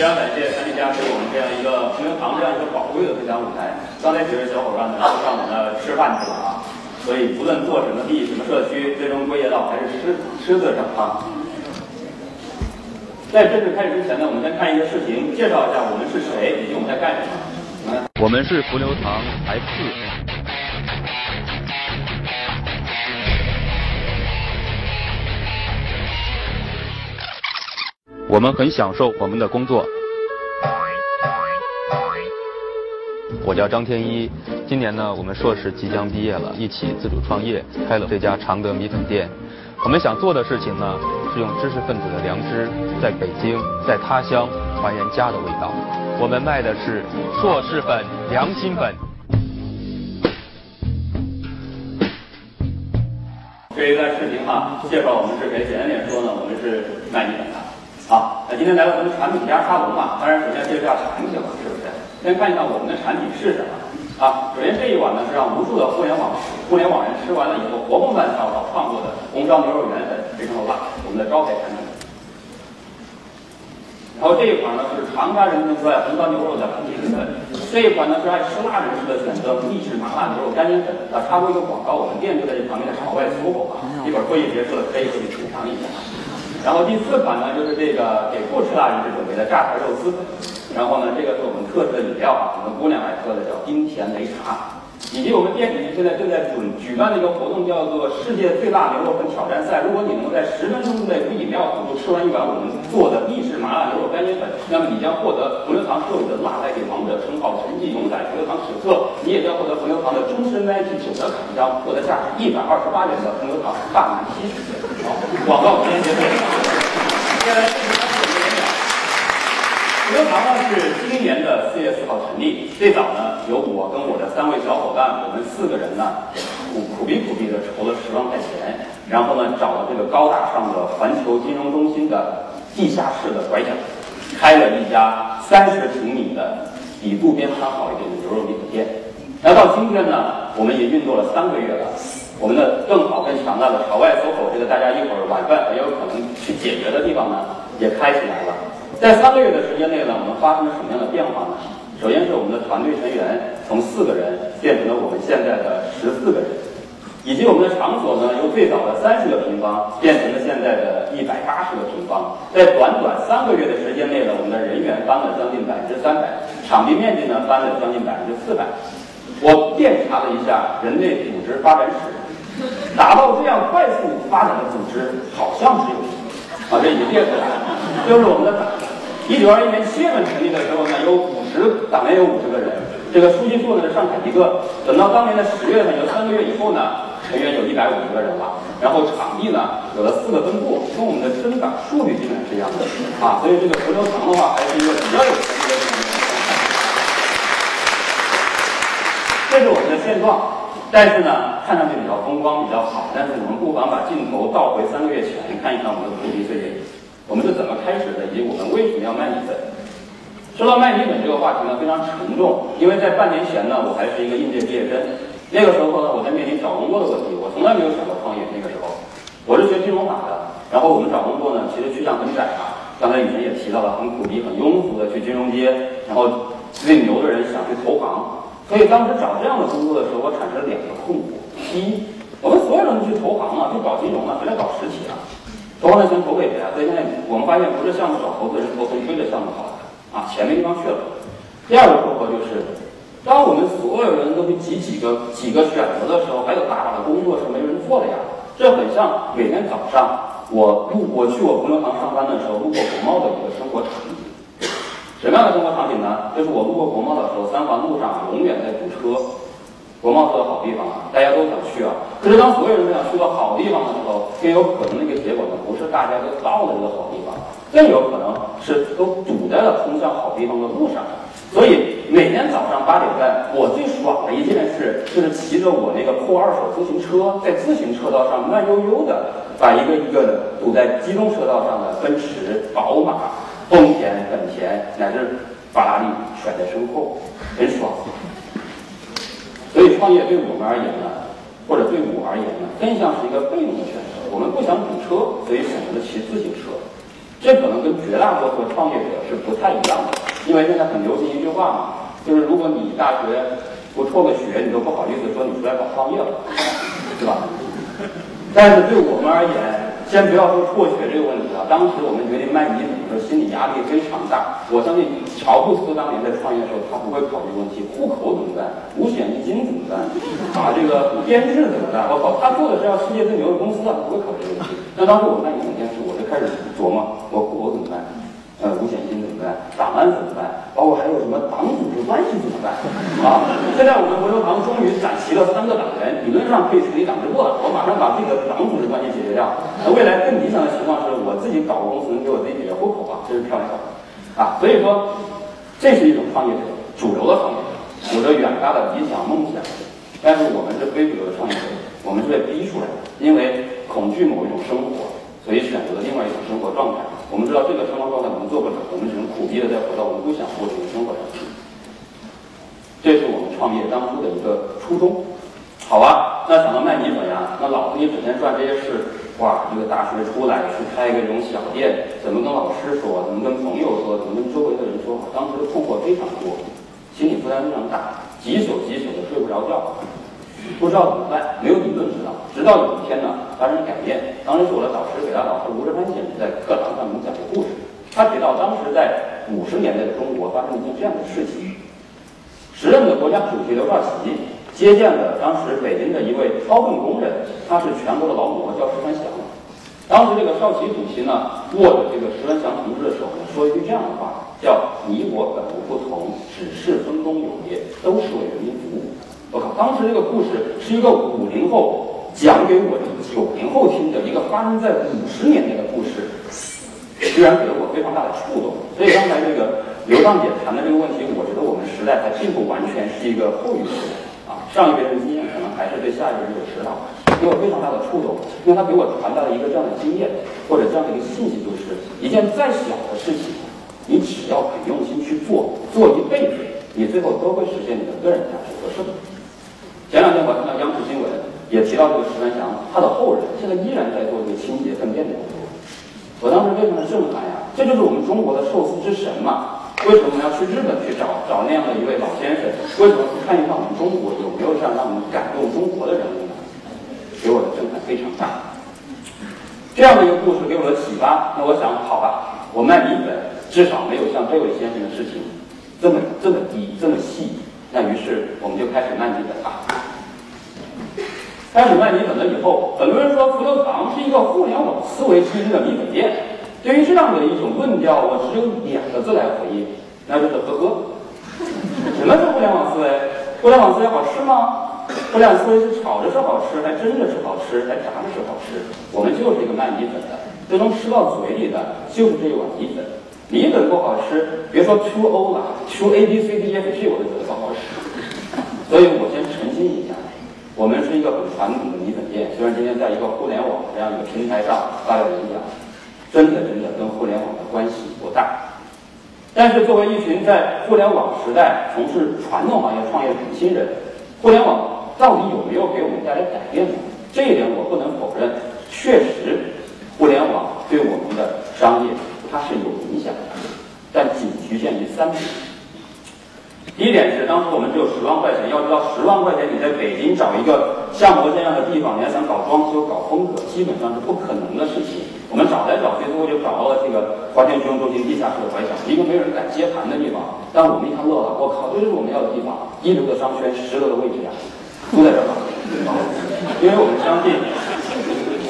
非常感谢参加给我们这样一个红牛堂这样一个宝贵的分享舞台。刚才几位小伙伴呢都上我们那吃饭去了啊，所以不论做什么地、什么社区，最终归结到还是吃吃字上啊。在正式开始之前呢，我们先看一个视频，介绍一下我们是谁以及我们在干什么。我们是伏牛堂 F 四。我们很享受我们的工作。我叫张天一，今年呢，我们硕士即将毕业了，一起自主创业，开了这家常德米粉店。我们想做的事情呢，是用知识分子的良知，在北京，在他乡还原家的味道。我们卖的是硕士粉、良心粉。这一段视频哈，介绍我们是谁？简单点说呢，我们是卖米粉的。好，那今天来到咱们产品家沙龙嘛，当然首先介绍一下产品了，是不是？先看一下我们的产品是什么啊？首先这一碗呢是让无数的互联网互联网人吃完了以后活蹦乱跳的创作的红烧牛肉圆粉，非常的辣，我们的招牌产品。然后这一款呢是长沙人民最爱红烧牛肉的莆田粉，这一款呢是爱吃辣人士的选择秘制麻辣牛肉干筋粉。啊，插播一个广告，我们店就在这旁边的朝外出口啊，一会儿会议结束了可以去品尝一下。然后第四款呢就是这个给不吃辣人士准备的榨菜肉丝，然后呢这个是我们特制的饮料啊，我们姑娘爱喝的叫冰甜擂茶。以及我们店里面现在正在准举办的一个活动，叫做“世界最辣牛肉粉挑战赛”。如果你能在十分钟之内无饮料辅助吃完一碗我们做的秘制麻辣牛肉干煎粉，那么你将获得红牛堂授予的“辣代给王者”称号、成绩永载红牛堂手册，你也将获得红牛堂的终身 VIP 九折卡一张，获得价值一百二十八元的红牛堂大满 T 恤。广告时间结束。接下来。红牛堂呢是今年的。四月四号成立，最早呢由我跟我的。三位小伙伴，我们四个人呢苦苦逼苦逼的。筹了十万块钱，然后呢找了这个高大上的。环球金融中心的。地下室的。拐角，开了一家三十平米的。比路边摊好一点的。牛肉米粉店。那到今天呢，我们也运作了三个月了，我们的更好更强大的朝外出口这个大家一会儿晚饭很有可能去解决的地方呢，也开起来了。在三个月的时间内呢，我们发生了什么样的变化呢？首先是我们的团队成员从四个人变成了我们现在的十四个人，以及我们的场所呢，由最早的三十个平方变成了现在的一百八十个平方。在短短三个月的时间内呢，我们的人员翻了将近百分之三百，场地面积呢翻了将近百分之四百。我遍查了一下人类组织发展史，达到这样快速发展的组织好像只有一个，啊，这已经列出来了，就是我们的党。一九二一年七月份成立的时候呢，有五十党员有五十个人，这个书记处呢是上海一个。等到当年的十月份，有三个月以后呢，成员有一百五十个人了。然后场地呢有了四个分部，跟我们的增长数据基本上是一样的啊。所以这个福州堂的话还是一个比较有潜力的。这是我们的现状，但是呢，看上去比较风光，比较好。但是我们不妨把镜头倒回三个月前，看一看我们的菩提岁月。我们是怎么开始的，以及我们为什么要卖米粉？说到卖米粉这个话题呢，非常沉重，因为在半年前呢，我还是一个应届毕业生，那个时候呢，我在面临找工作的问题，我从来没有想过创业。那个时候，我是学金融法的，然后我们找工作呢，其实去向很窄啊。刚才以前也提到了，很苦逼、很庸俗的去金融街，然后最牛的人想去投行，所以当时找这样的工作的时候，我产生了两个困惑：第一，我们所有人都去投行啊，去搞金融啊，谁来搞实体啊？投行的钱投给谁啊？所以现在我们发现，不是项目找投资人，投资人追着项目跑的啊，钱没地方去了。第二个困惑就是，当我们所有人都去挤几个几个选择的时候，还有大把的工作是没人做的呀。这很像每天早上我路我去我朋友行上班的时候，路过国贸的一个生活场景。什么样的生活场景呢？就是我路过国贸的时候，三环路上永远在堵车。国贸是个好地方啊，大家都想去啊。可是当所有人都想去到好地方的时候，更有可能的一个结果呢，不是大家都到了这个好地方，更有可能是都堵在了通向好地方的路上。所以每天早上八点半，我最爽的一件事就是骑着我那个破二手自行车，在自行车道上慢悠悠的把一个一个的堵在机动车道上的奔驰、宝马、丰田、乃至法拉利甩在身后，很爽。所以创业对我们而言呢，或者对我而言呢，更像是一个被动的选择。我们不想堵车，所以选择了骑自行车。这可能跟绝大多数创业者是不太一样的，因为现在很流行一句话嘛，就是如果你大学不辍个学，你都不好意思说你出来搞创业了，是吧？但是对我们而言，先不要说辍学这个问题了。当时我们决定卖米粉的时候，心理压力非常大。我相信乔布斯当年在创业的时候，他不会考虑问题：户口怎么办？五险一金怎么办？啊，这个编制怎么办？我靠，他做的是要世界最牛的公司啊，不会考虑这个问题。那当时我卖米粉店时，我就开始琢磨：我户口怎么办？呃，五险一金怎么办？档案怎么办？包括还有什么党组？啊，现在我们回收堂终于攒齐了三个党员，理论上可以成立党支部了。我马上把这个党组织关系解决掉。那未来更理想的情况是我自己搞个公司能给我自己解决户口啊，这是开玩笑啊。所以说，这是一种创业者，主流的创业者，有着远大的理想梦想。但是我们是非主流的创业者，我们是被逼出来的，因为恐惧某一种生活，所以选择了另外一种生活状态。我们知道这个生活状态我们做不了，我们只能苦逼的再回到我们不想过这个生活上。这是我们创业当初的一个初衷。好吧，那想到卖米粉呀，那老子你整天赚这些事，哇，这个大学出来去开一个这种小店，怎么跟老师说？怎么跟朋友说？怎么跟周围的人说？当时的困惑非常多，心理负担非常大，几宿几宿的睡不着觉。不知道怎么办，没有理论指导。直到有一天呢，发生改变。当时是我的导师，北大导师吴志帆先生在课堂上给我们讲个故事。他提到当时在五十年代的中国发生一件这样的事情：时任的国家主席刘少奇接见了当时北京的一位掏粪工人，他是全国的劳模，叫石文祥。当时这个少奇主席呢，握着这个石文祥同志的手呢，说一句这样的话，叫“你我本无不同，只是分工有别，都是为人民服务”。我靠！当时这个故事是一个五零后讲给我的九零后听的一个发生在五十年代的故事，居然给了我非常大的触动。所以刚才这个刘畅姐谈的这个问题，我觉得我们时代还并不完全是一个后语时代啊。上一辈人的经验可能还是对下一辈人有指导，给我非常大的触动，因为他给我传达了一个这样的经验或者这样的一个信息，就是一件再小的事情，你只要肯用心去做，做一辈子，你最后都会实现你的个人价值和胜利。前两天我看到央视新闻也提到这个石文祥，他的后人现在依然在做这个清洁粪便的工作。我当时非常的震撼呀，这就是我们中国的寿司之神嘛？为什么我们要去日本去找找那样的一位老先生？为什么不看一看我们中国有没有这样让我们感动中国的人物呢？给我的震撼非常大。这样的一个故事给我的启发，那我想，好吧，我卖米粉至少没有像这位先生的事情这么这么低这么细。那于是我们就开始卖米粉了。开始卖米粉了以后，很多人说福德堂是一个互联网思维基因的米粉店。对于这样的一种论调，我只有两个字来回应，那就是呵呵。什么是互联网思维？互联网思维好吃吗？互联网思维是炒着是好吃，还蒸着是好吃，还炸着是好吃。我们就是一个卖米粉的，最终吃到嘴里的就是这一碗米粉。米粉不好吃，别说 to O 了，to A B C D E F G 我都觉得不好吃。所以我先澄清一下，我们是一个很传统的米粉店，虽然今天在一个互联网这样一个平台上发表演讲，真的真的跟互联网的关系不大。但是作为一群在互联网时代从事传统行业创业的年轻人，互联网到底有没有给我们带来改变呢？这一点我不能否认，确实，互联网对我们的商业。它是有影响的，但仅局限于三点。第一点是，当时我们只有十万块钱，要知道十万块钱你在北京找一个像我这样的地方，你还想搞装修、搞风格，基本上是不可能的事情。我们找来找去，最后就找到了这个华天金融中心地下室的怀想，一个没有人敢接盘的地方。但我们一看乐了，我靠，这就是我们要的地方，一流的商圈，十楼的位置呀，都在这儿。因为我们相信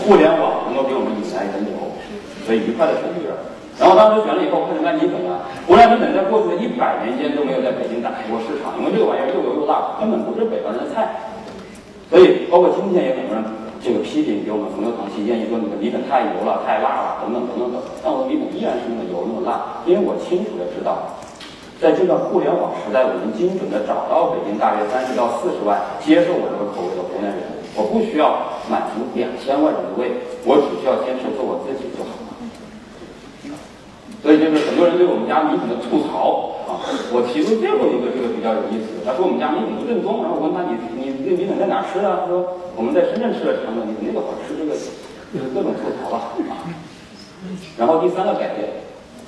互联网能够给我们引来人流，所以愉快的选这儿。然后当时选了以后，开始卖米粉了。湖南米粉在过去的一百年间都没有在北京打开过市场，因为这个玩意儿又油又辣，根本不是北方人的菜。所以，包括今天也很多人这个批评给我们朋友堂提建议说，你的米粉太油了、太辣了，等等等等等。但我的米粉依然是那么油、那么辣，因为我清楚的知道，在这个互联网时代，我能精准的找到北京大约三十到四十万接受我这个口味的湖南人，我不需要满足两千万人的胃，我只需要坚持做我自己就好了。所以就是很多人对我们家米粉的吐槽啊，我提出最后一个这个比较有意思，他说我们家米粉不正宗，然后我问他你你这米粉在哪吃的？他说我们在深圳吃的长的米粉，那个好吃，这个就是各种吐槽了啊。然后第三个改变，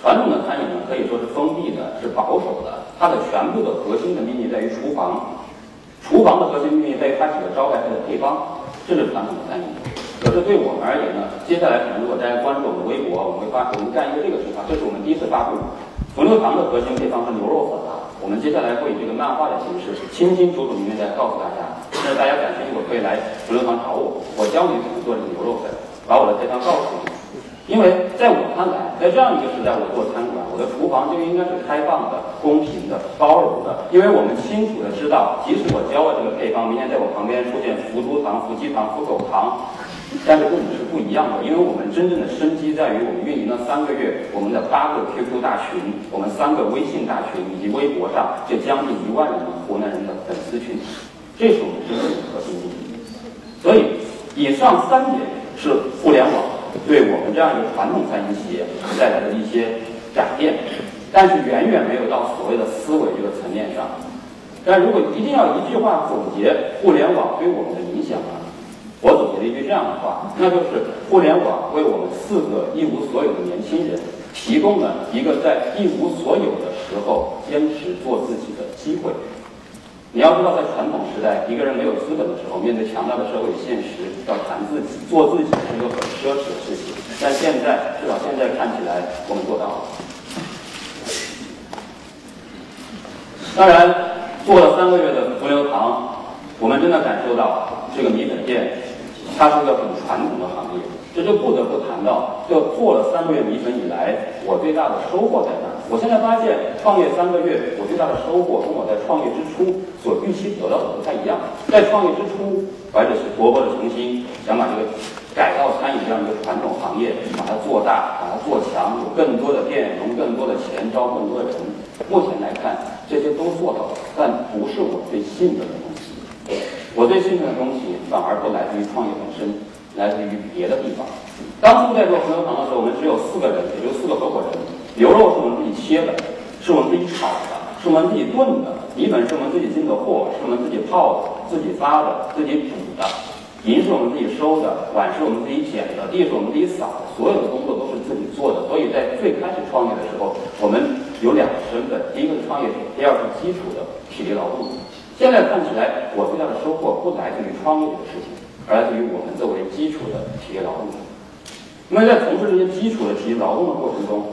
传统的餐饮呢可以说是封闭的，是保守的，它的全部的核心的秘密在于厨房，厨房的核心秘密在于它几个招牌它的配方，这是传统的餐饮。可是对我们而言呢，接下来可能如果大家关注我们微博，我们会发我们干一个这个事情，这是我们第一次发布，伏牛堂的核心配方是牛肉粉啊。我们接下来会以这个漫画的形式，清清楚楚、明明白白告诉大家。但是大家感兴趣，我可以来伏牛堂找我，我教你怎么做这个牛肉粉，把我的配方告诉你。因为在我看来，在这样一个时代，我做餐馆，我的厨房就应该是开放的、公平的、包容的。因为我们清楚的知道，即使我教了这个配方，明天在我旁边出现伏猪堂、福鸡堂、福狗堂。但是跟你是不一样的，因为我们真正的生机在于我们运营了三个月，我们的八个 QQ 大群，我们三个微信大群，以及微博上这将近一万人的湖南人的粉丝群，这是我们真正的核心意义。所以，以上三点是互联网对我们这样一个传统餐饮企业带来的一些改变，但是远远没有到所谓的思维这个层面上。但如果一定要一句话总结互联网对我们的影响呢？我总结了一句这样的话，那就是互联网为我们四个一无所有的年轻人提供了一个在一无所有的时候坚持做自己的机会。你要知道，在传统时代，一个人没有资本的时候，面对强大的社会现实，要谈自己、做自己是一个很奢侈的事情。但现在，至少现在看起来，我们做到了。当然，做了三个月的伏牛堂，我们真的感受到这个米粉店。它是一个很传统的行业，这就不得不谈到，就做了三个月米粉以来，我最大的收获在哪？我现在发现，创业三个月，我最大的收获跟我在创业之初所预期得到的不太一样。在创业之初，怀着是勃勃的雄心，想把这个改造餐饮这样一个传统行业，把它做大，把它做强，有更多的店，融更多的钱，招更多的人。目前来看，这些都做到了，但不是我最信任的东西。我最信任的东西反而不来自于创业本身，来自于别的地方。当初在做红牛堂的时候，我们只有四个人，也就四个合伙人。牛肉是我们自己切的，是我们自己炒的，是我们自己炖的；米粉是我们自己进的货，是我们自己泡的、自己发的、自己煮的；银是我们自己收的，碗是我们自己捡的，地是我们自己扫的，所有的工作都是自己做的。所以在最开始创业的时候，我们有两个身份：第一个是创业者，第二是基础的体力劳动。现在看起来，我最大的收获不来自于创业的事情，而来自于我们作为基础的体力劳动者。那么在从事这些基础的体力劳动的过程中，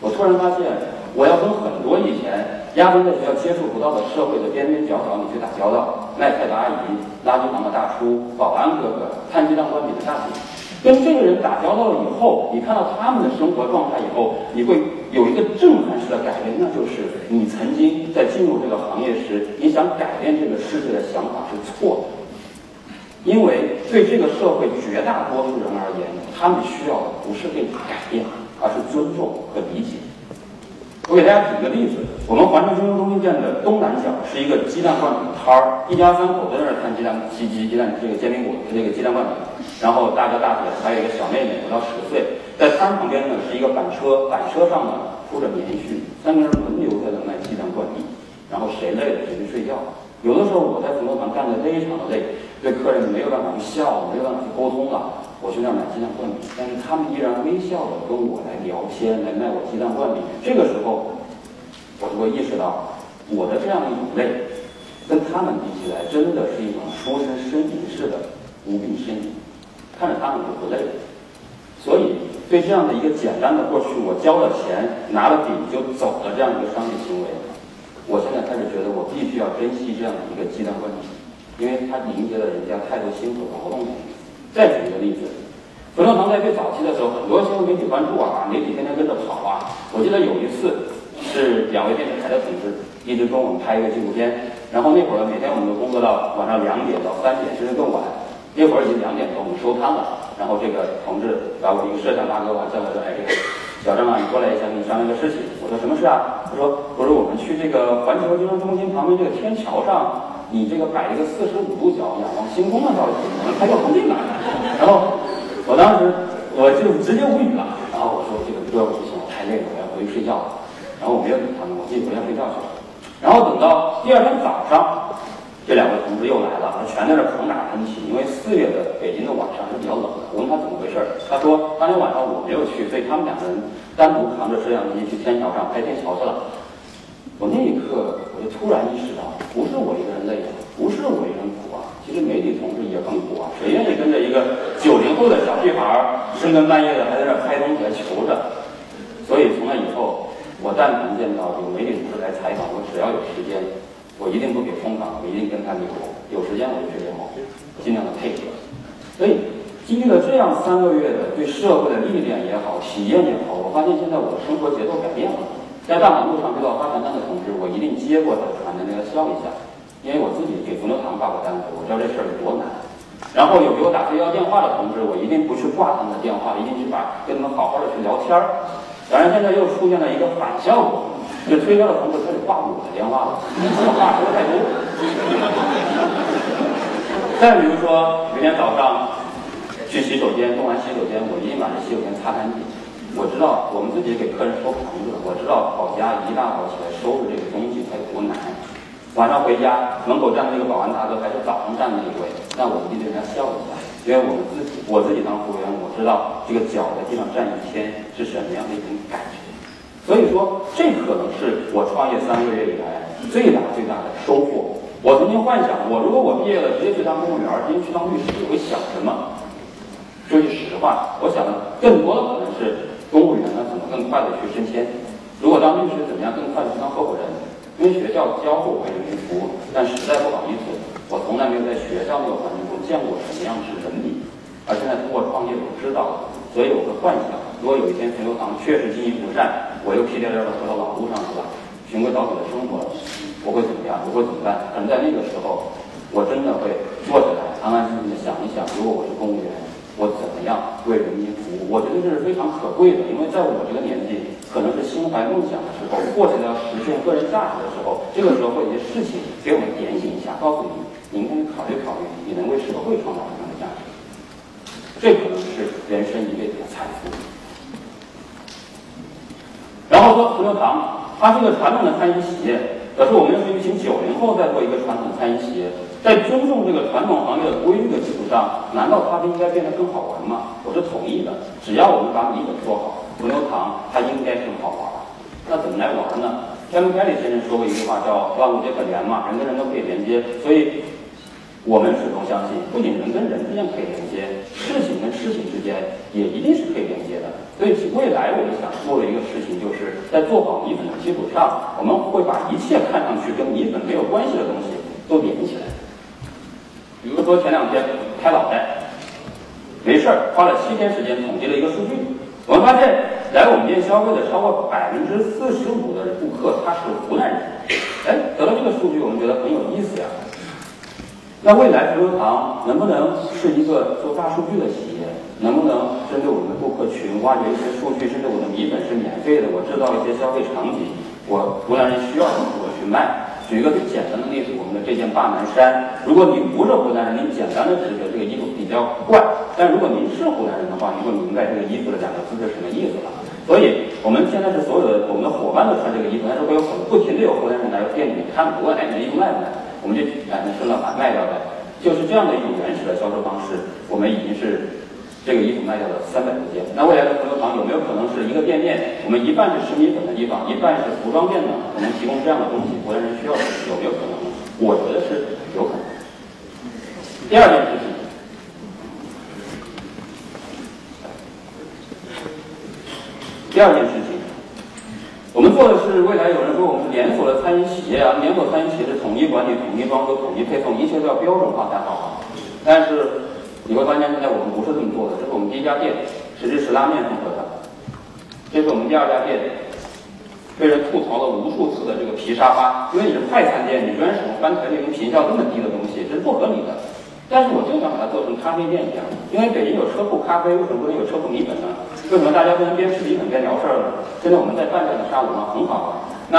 我突然发现，我要跟很多以前压根在学校接触不到的社会的边边角角里去打交道：卖菜的阿姨、垃圾房的大叔、保安哥哥、摊鸡蛋灌饼的大姐。跟这个人打交道了以后，你看到他们的生活状态以后，你会有一个震撼式的改变，那就是你曾经在进入这个行业时，你想改变这个世界的想法是错的。因为对这个社会绝大多数人而言，他们需要的不是被改变，而是尊重和理解。我给大家举个例子，我们环城金融中心店的东南角是一个鸡蛋灌饼摊儿，一家三口在那儿摊鸡蛋、鸡鸡鸡蛋，这个煎饼果子，这个鸡蛋灌饼。然后大哥大姐还有一个小妹妹，不到十岁，在摊儿旁边呢是一个板车，板车上呢铺着棉絮，三个人轮流在那卖鸡蛋灌饼，然后谁累了谁去睡觉。有的时候我在服务堂干得非常的累，对客人没有办法去笑，没有办法去沟通了。我去那儿买鸡蛋灌饼，但是他们依然微笑的跟我来聊天，来卖我鸡蛋灌饼。这个时候，我就会意识到，我的这样一种累，跟他们比起来，真的是一种书生呻吟式的无病呻吟。看着他们就不累。所以，对这样的一个简单的过去，我交了钱，拿了饼就走的这样一个商业行为，我现在开始觉得，我必须要珍惜这样的一个鸡蛋灌饼，因为它凝结了人家太多辛苦劳动力。再举一个例子，福牛堂在最早期的时候，很多新闻媒体关注啊，媒体天天跟着跑啊。我记得有一次是两位电视台的同志一直跟我们拍一个纪录片，然后那会儿每天我们都工作到晚上两点到三点，甚至更晚。那会儿已经两点多，我们收摊了。然后这个同志把我一个摄像大哥把叫来说：“哎，这个小张啊，你过来一下，跟你商量个事情。”我说：“什么事啊？”他说：“我说我们去这个环球金融中心旁边这个天桥上。”你这个摆一个四十五度角仰望星空的造型，我们拍个封面吧。然后我当时我就直接无语了。然后我说这个哥不行，我太累了，我要回去睡觉了。然后我没有理他们，我自己回家睡觉去了。然后等到第二天早上，这两位同志又来了，全在那捧打喷嚏，因为四月的北京的晚上是比较冷的。我问他怎么回事，他说当天晚上我没有去，所以他们两个人单独扛着摄像机去天桥上拍天桥去了。我那一刻我就突然意识到，不是我一个人累啊，不是我一个人苦啊，其实媒体同志也很苦啊，谁愿意跟着一个九零后的小屁孩深更半夜的还在那拍东西来求着？所以从那以后，我但凡见到有媒体同志来采访，我只要有时间，我一定不给空档，我一定跟他们口。有时间我就去联盟，尽量的配合。所以经历了这样三个月的对社会的历练也好，体验也好，我发现现在我的生活节奏改变了。在大马路上遇到发传单的同志，我一定接过他的传单，跟他笑一下，因为我自己给冯德堂发过单子，我知道这事儿有多难。然后有给我打推销电话的同志，我一定不去挂他们的电话，一定去把跟他们好好的去聊天儿。然而，现在又出现了一个反效果，就推销的同志开始挂我的电话了，我话说的太多。再比如说，每天早上去洗手间，用完洗手间，我一定把这洗手间擦干净。我知道我们自己给客人收盘子，我知道保家一大早起来收拾这个东西它有多难。晚上回家门口站的那个保安大哥还是早上站的那位，那我一定对他笑一下，因为我们自己我自己当服务员，我知道这个脚在地上站一天是什么样的一种感觉。所以说，这可能是我创业三个月以来最大最大的收获。我曾经幻想，我如果我毕业了直接去当公务员，直接去当律师，我会想什么？说句实话，我想的更多的可能是。公务员呢，怎么更快的去升迁？如果当律师，怎么样更快的去当合伙人？因为学校教过为人民服务，但实在不好意思，我从来没有在学校那个环境中见过什么样是人民。而现在通过创业，我知道了，所以我会幻想，如果有一天陈友堂确实经营不善，我又屁颠颠的回到老路上去了，循规蹈矩的生活，我会怎么样？我会怎么办？可能在那个时候，我真的会坐下来，安安静静的想一想，如果我是公务员。我怎么样为人民服务？我觉得这是非常可贵的，因为在我这个年纪，可能是心怀梦想的时候，或者要实现个人价值的时候，这个时候会有些事情给我们点醒一下，告诉你，您可以考虑考虑，你能为社会创造什么样的价值？这可能是人生一辈子的财富。然后说，福牛堂，它是一个传统的餐饮企业，可是我们是一群九零后在做一个传统餐饮企业。在尊重这个传统行业的规律的基础上，难道它不应该变得更好玩吗？我是同意的。只要我们把米粉做好，牛牛糖它应该更好玩。那怎么来玩呢？天文凯里先生说过一句话，叫“万物皆可连”嘛，人跟人都可以连接。所以，我们始终相信，不仅人跟人之间可以连接，事情跟事情之间也一定是可以连接的。所以，未来我们想做的一个事情，就是在做好米粉的基础上，我们会把一切看上去跟米粉没有关系的东西都连起来。比如说前两天拍脑袋，没事儿，花了七天时间统计了一个数据，我们发现来我们店消费的超过百分之四十五的顾客他是湖南人，哎，得到这个数据我们觉得很有意思呀。那未来福州堂能不能是一个做大数据的企业？能不能针对我们的顾客群挖掘一些数据？甚至我的米粉是免费的，我制造一些消费场景，我湖南人需要什么我去卖。举一个最简单的例子，我们的这件霸南衫，如果您不是湖南人，您简单的只是觉得这个衣服比较怪；但如果您是湖南人的话，你会明白这个衣服的两个字是什么意思了。所以，我们现在是所有的我们的伙伴都穿这个衣服，但是会有很不停的有湖南人来店里面看，问哎，你的衣服卖不卖？我们就赶紧顺了把卖掉呗。就是这样的一种原始的销售方式，我们已经是。这个衣服卖掉了三百多件，那未来的福州堂有没有可能是一个店面？我们一半是食品粉的地方，一半是服装店呢？我们提供这样的东西，国人需要的有没有可能？我觉得是有可能。第二件事情，第二件事情，我们做的是未来有人说我们是连锁的餐饮企业啊，连锁餐饮企业是统一管理、统一装修、统一配送，一切都要标准化才好。但是。你会发现，现在我们不是这么做的。这是我们第一家店，是日式拉面风格的。这是我们第二家店，被人吐槽了无数次的这个皮沙发。因为你是快餐店，你居然使用翻台率跟频效这么低的东西，这是不合理的。但是我就想把它做成咖啡店一样，因为北京有车库咖啡，为什么不能有车库米粉呢？为什么大家不能边吃米粉边聊事儿呢？现在我们在办这样的沙龙啊，很好啊。那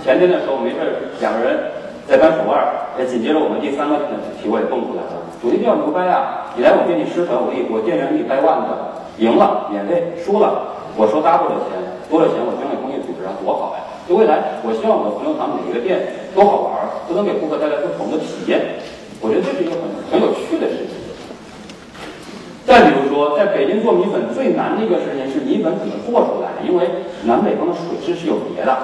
前天的时候没事，两个人在搬手腕，哎，紧接着我们第三个主题我也蹦出来了。主题叫牛掰啊！你来我店里施粉，我给我店员给你掰腕子，赢了免费，输了我收 double 的钱，多了钱我捐给公益组织，多好呀！就未来，我希望我的朋友堂每一个店都好玩，都能给顾客带来不同的体验。我觉得这是一个很很有趣的事情。再比如说，在北京做米粉最难的一个事情是米粉怎么做出来，因为南北方的水质是有别的。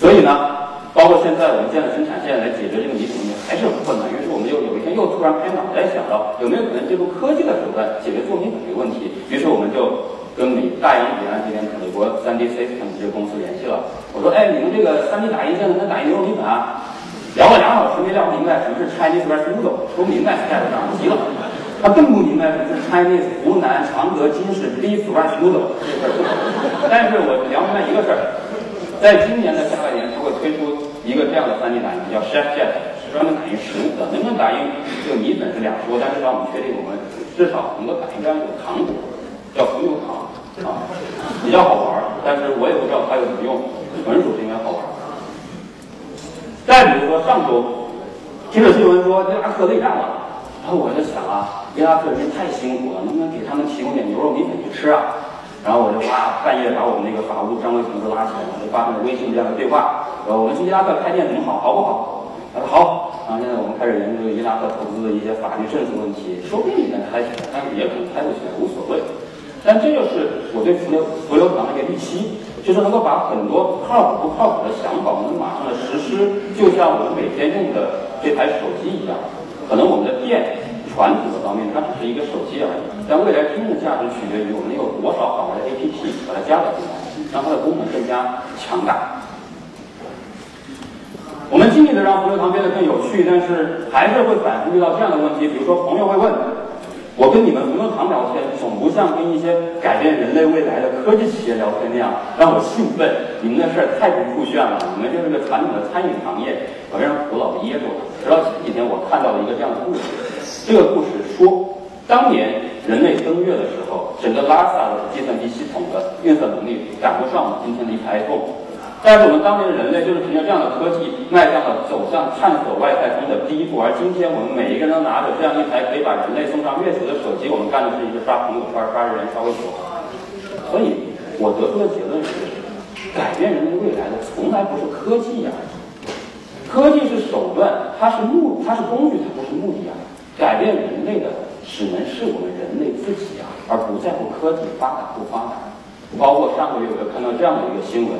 所以呢，包括现在我们建的生产线来解决这个米粉问题还是很困难。于是我们又有一天又突然拍脑袋想到，有没有可能借助科技的手段解决做米粉这个问题？于是我们就跟美大洋彼岸这边美国三 D System 这个公司联系了。我说，哎，你们这个三 D 打印现在能打印牛肉米粉啊？聊了两小时没聊明白什么是 Chinese rice noodle，说明白盖不上，急了。他更不明白什么是 Chinese 湖南常德金市 beef rice noodle 这事儿。但是我聊明白一个事儿，在今年的下半年，他会推出一个这样的 3D 打印，叫 Chef Jet，是专门打印食物的。能不能打印这个米粉是两说，但是让我们确定我们至少能够打印这样一种糖果，叫红牛糖啊，比较好玩。但是我也不知道它有什么用，纯属是因为好玩。再比如说上周听着新闻说伊拉克内战了。然后我就想啊，伊拉克人民太辛苦了，能不能给他们提供点牛肉米粉去吃啊？然后我就哇，半夜把我们那个法务张卫同志拉起来，我就发了微信这样的对话，呃，我们去伊拉克开店怎么好，好不好？他说好。然后现在我们开始研究伊拉克投资的一些法律政策问题，说不定能开起来，但是也可能开不起来，无所谓。但这就是我对浮流浮流堂的一个预期，就是能够把很多靠谱不靠谱的想法，我们马上的实施，就像我们每天用的这台手机一样。可能我们的店传统的方面，它只是一个手机而已，但未来真正价值取决于我们有多少好玩的 APP 把它加到进来，让它的功能更加强大。我们尽力的让福流堂变得更有趣，但是还是会反复遇到这样的问题，比如说朋友会问。我跟你们福流堂聊天，总不像跟一些改变人类未来的科技企业聊天那样让我兴奋。你们的事儿太不酷炫了，你们就是个传统的餐饮行业，我让头老噎住了。直到前几天，我看到了一个这样的故事。这个故事说，当年人类登月的时候，整个拉萨的计算机系统的运算能力赶不上我们今天的一台 iPhone。但是我们当年的人类就是凭着这样的科技，迈向了走向探索外太空的第一步。而今天我们每一个人都拿着这样一台可以把人类送上月球的手机，我们干的是一个刷朋友圈、刷人、刷微博。所以我得出的结论是，改变人类未来的从来不是科技呀，科技是手段，它是目，它是工具，它不是目的啊。改变人类的只能是我们人类自己啊，而不在乎科技发达不发达。包括上个月我就看到这样的一个新闻。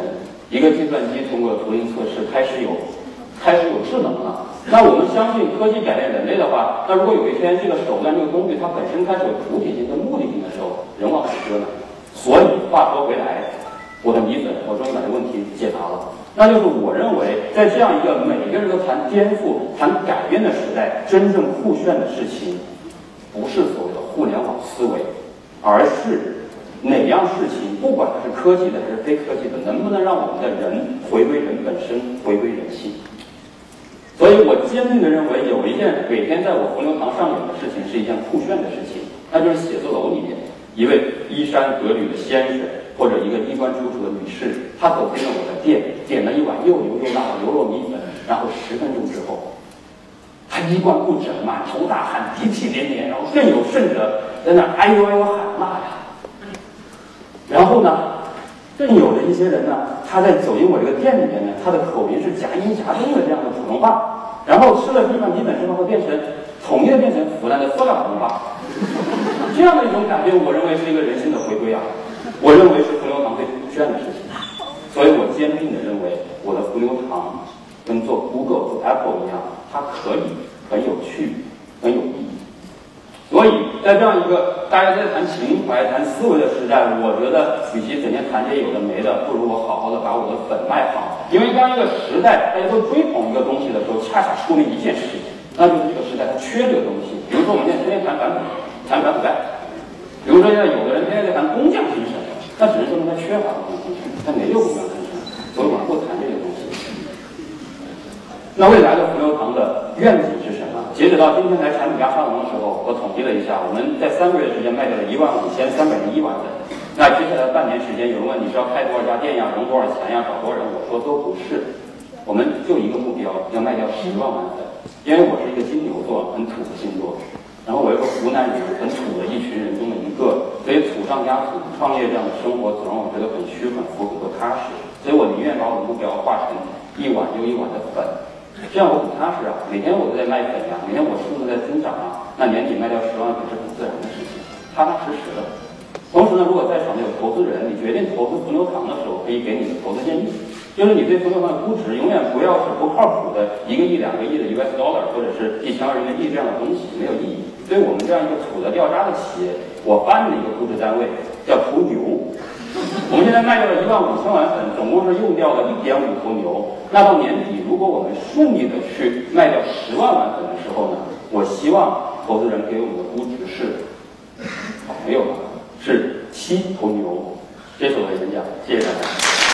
一个计算机通过图灵测试开始有，开始有智能了。那我们相信科技改变人类的话，那如果有一天这个手段、这个工具它本身开始有主体性和目的性的时候，人往哪搁呢？所以话说回来，我的米粉，我终于把这个问题解答了。那就是我认为，在这样一个每个人都谈颠覆、谈改变的时代，真正酷炫的事情，不是所谓的互联网思维，而是。哪样事情，不管它是科技的还是非科技的，能不能让我们的人回归人本身，回归人性？所以我坚定的认为，有一件每天在我红牛堂上演的事情，是一件酷炫的事情，那就是写字楼里面一位衣衫革履的先生，或者一个衣冠楚楚的女士，她走进了我的店，点了一碗又油又辣的牛肉米粉，然后十分钟之后，她衣冠不整，满头大汗，鼻涕连连，然后更有甚者，在那哎呦哎呦喊骂呀。然后呢，更有的一些人呢，他在走进我这个店里面呢，他的口音是夹音夹中的这样的普通话，然后吃了这碗米粉之后会变成统一的变成湖南的塑料普通话，这样的一种改变，我认为是一个人性的回归啊，我认为是浮流堂最这样的事情，所以我坚定的认为我的浮流堂跟做 Google 做 Apple 一样，它可以很有趣，很有意义。所以在这样一个大家在谈情怀、谈思维的时代，我觉得与其整天谈这些有的没的，不如我好好的把我的本卖好。因为这样一个时代，大家都追捧一个东西的时候，恰恰说明一件事情，那就是这个时代它缺这个东西。比如说我们现在天天谈版本，谈反腐败；比如说现在有的人天天在谈工匠精神，那只能说明他缺乏工匠精神，他没有工匠精神，所以我们不谈这些东西。那未来的浮流堂的愿景？截止到今天来产品家沙龙的时候，我统计了一下，我们在三个月的时间卖掉了一万五千三百零一碗粉。那接下来半年时间，有人问你是要开多少家店呀，融多少钱呀，找多少人？我说都不是，我们就一个目标，要卖掉十万碗粉。因为我是一个金牛座，很土的星座，然后我又是湖南人，很土的一群人中的一个，所以土上加土，创业这样的生活总让我觉得很虚、很浮、很不踏实。所以我宁愿把我的目标化成一碗又一碗的粉，这样我很踏实啊。每天我都在卖粉呀，每天我数字在增长啊，那年底卖掉十万粉是很自然的事情，踏踏实实的。同时呢，如果在场的有投资人，你决定投资伏牛堂的时候，可以给你的投资建议，就是你对伏牛堂的估值永远不要是不靠谱的一个亿、两个亿的 US dollar，或者是一千万人民币这样的东西，没有意义。对我们这样一个土的掉渣的企业，我颁的一个估值单位叫头牛。我们现在卖掉了一万五千碗粉，总共是用掉了一点五头牛。那到年底，如果我们顺利的去卖掉十万碗粉的时候呢，我希望投资人给我们的估值是，没有了，是七头牛。这是我的演讲，谢谢大家。